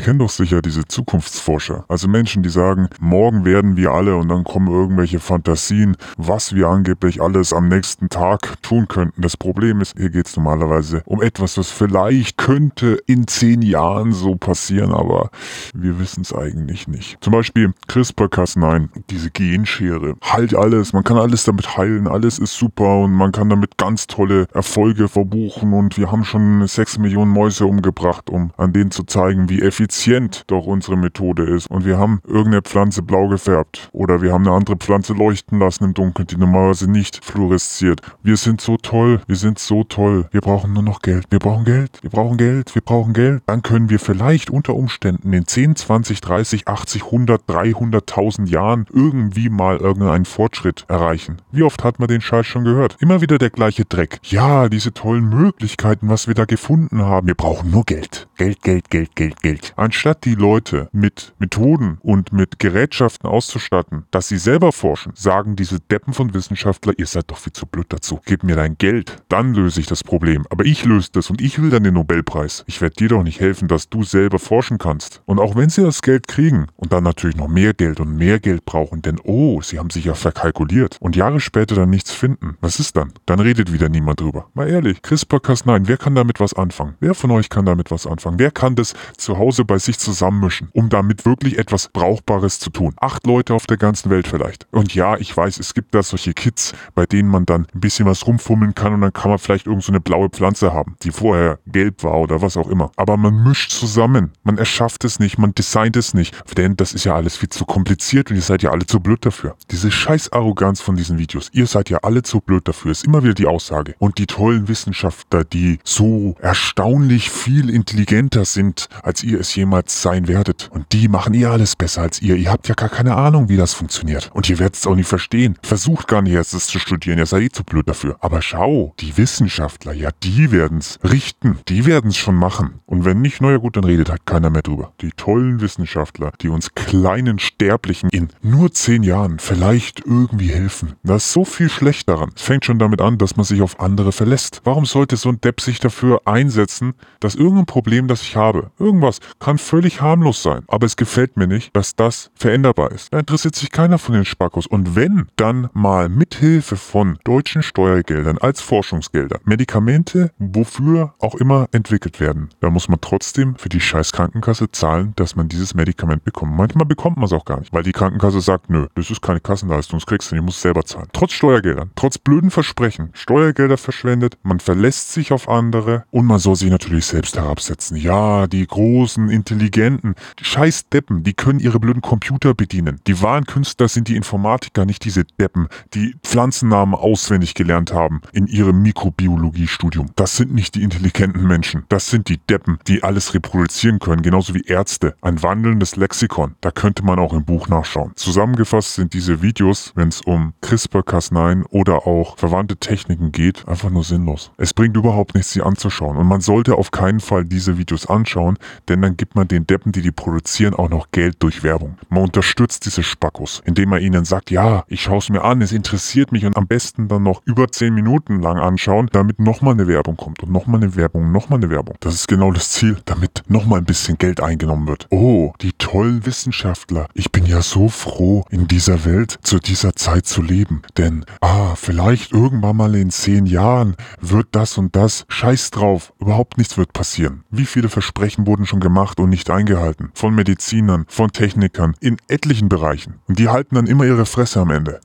Ihr kennt doch sicher diese Zukunftsforscher. Also Menschen, die sagen, morgen werden wir alle und dann kommen irgendwelche Fantasien, was wir angeblich alles am nächsten Tag tun könnten. Das Problem ist, hier geht es normalerweise um etwas, was vielleicht könnte in zehn Jahren so passieren, aber wir wissen es eigentlich nicht. Zum Beispiel CRISPR-Cas9, diese Genschere. Heilt alles, man kann alles damit heilen, alles ist super und man kann damit ganz tolle Erfolge verbuchen und wir haben schon sechs Millionen Mäuse umgebracht, um an denen zu zeigen, wie effizient doch unsere Methode ist. Und wir haben irgendeine Pflanze blau gefärbt oder wir haben eine andere Pflanze leuchten lassen im Dunkeln, die normalerweise nicht fluoresziert. Wir sind so toll, wir sind so toll. Wir brauchen nur noch Geld. Wir brauchen Geld, wir brauchen Geld, wir brauchen Geld. Dann können wir vielleicht unter Umständen in 10, 20, 30, 80, 100, 300.000 Jahren irgendwie mal irgendeinen Fortschritt erreichen. Wie oft hat man den Scheiß schon gehört? Immer wieder der gleiche Dreck. Ja, diese tollen Möglichkeiten, was wir da gefunden haben. Wir brauchen nur Geld. Geld, Geld, Geld, Geld, Geld. Anstatt die Leute mit Methoden und mit Gerätschaften auszustatten, dass sie selber forschen, sagen diese Deppen von Wissenschaftler, ihr seid doch viel zu blöd dazu. Gib mir dein Geld, dann löse ich das Problem. Aber ich löse das und ich will dann den Nobelpreis. Ich werde dir doch nicht helfen, dass du selber forschen kannst. Und auch wenn sie das Geld kriegen und dann natürlich noch mehr Geld und mehr Geld brauchen, denn oh, sie haben sich ja verkalkuliert und Jahre später dann nichts finden, was ist dann? Dann redet wieder niemand drüber. Mal ehrlich, CRISPR-Cas9, wer kann damit was anfangen? Wer von euch kann damit was anfangen? Wer kann das zu Hause bei sich zusammenmischen, um damit wirklich etwas Brauchbares zu tun? Acht Leute auf der ganzen Welt vielleicht. Und ja, ich weiß, es gibt da solche Kits, bei denen man dann ein bisschen was rumfummeln kann und dann kann man vielleicht irgend so eine blaue Pflanze haben, die vorher gelb war oder was auch immer. Aber man mischt zusammen. Man erschafft es nicht, man designt es nicht. Denn das ist ja alles viel zu kompliziert und ihr seid ja alle zu blöd dafür. Diese scheiß Arroganz von diesen Videos. Ihr seid ja alle zu blöd dafür. Ist immer wieder die Aussage. Und die tollen Wissenschaftler, die so erstaunlich viel intelligenter sind, als ihr es jemals sein werdet. Und die machen eh alles besser als ihr. Ihr habt ja gar keine Ahnung, wie das funktioniert. Und ihr werdet es auch nicht verstehen. Versucht gar nicht erst es zu studieren. Ihr seid eh zu blöd dafür. Aber schau, die Wissenschaftler, ja, die werden's richten. Die werden's schon machen. Und wenn nicht, naja gut, dann redet halt keiner mehr drüber. Die tollen Wissenschaftler, die uns kleinen Sterblichen in nur zehn Jahren vielleicht irgendwie helfen. Da ist so viel schlecht daran. Es fängt schon damit an, dass man sich auf andere verlässt. Warum sollte so ein Depp sich dafür einsetzen, dass irgendein Problem, das ich habe, irgendwas, kann völlig harmlos sein. Aber es gefällt mir nicht, dass das veränderbar ist. Da interessiert sich keiner von den Spackos. Und wenn, dann mal mithilfe von deutschen Steuergeldern als Forschungsgelder Medikamente, wofür auch immer entwickelt werden. Da muss man trotzdem für die scheiß Krankenkasse zahlen, dass man dieses Medikament bekommt. Manchmal bekommt man es auch gar nicht, weil die Krankenkasse sagt, nö, das ist keine Kassenleistung, das kriegst du nicht, musst selber zahlen. Trotz Steuergeldern, trotz blöden Versprechen, Steuergelder verschwendet, man verlässt sich auf andere und man soll sich natürlich selbst herabsetzen. Ja, die großen, intelligenten, die scheiß Deppen, die können ihre blöden Computer bedienen. Die wahren Künstler sind die Informatiker, nicht diese Deppen, die Pflanzennamen auswendig gelernt haben in ihrem Mikrobiologiestudium. Das sind nicht die intelligenten Menschen. Das sind die Deppen, die alles reproduzieren können, genauso wie Ärzte. Ein wandelndes Lexikon. Da könnte man auch im Buch nachschauen. Zusammengefasst sind diese Videos, wenn es um CRISPR-Cas9 oder auch verwandte Techniken geht, einfach nur sinnlos. Es bringt überhaupt nichts, sie anzuschauen. Und man sollte auf keinen Fall diese Videos anschauen, denn dann gibt man den Deppen, die die produzieren, auch noch Geld durch Werbung. Man unterstützt diese Spackos, indem man ihnen sagt, ja, ich schaue es mir an, es interessiert mich und am besten dann noch über 10 Minuten lang anschauen, damit nochmal eine Werbung kommt und nochmal eine Werbung, nochmal eine Werbung. Das ist genau das Ziel, damit nochmal ein bisschen Geld eingenommen wird. Oh, die tollen Wissenschaftler. Ich bin ja so froh, in dieser Welt zu dieser Zeit zu leben. Denn, ah, vielleicht irgendwann mal in 10 Jahren wird das und das. Scheiß drauf, überhaupt nichts wird passieren. Wie viele Versprechen wurden schon gemacht und nicht eingehalten? Von Medizinern, von Technikern, in etlichen Bereichen. Und die halten dann immer ihre Fresse am Ende.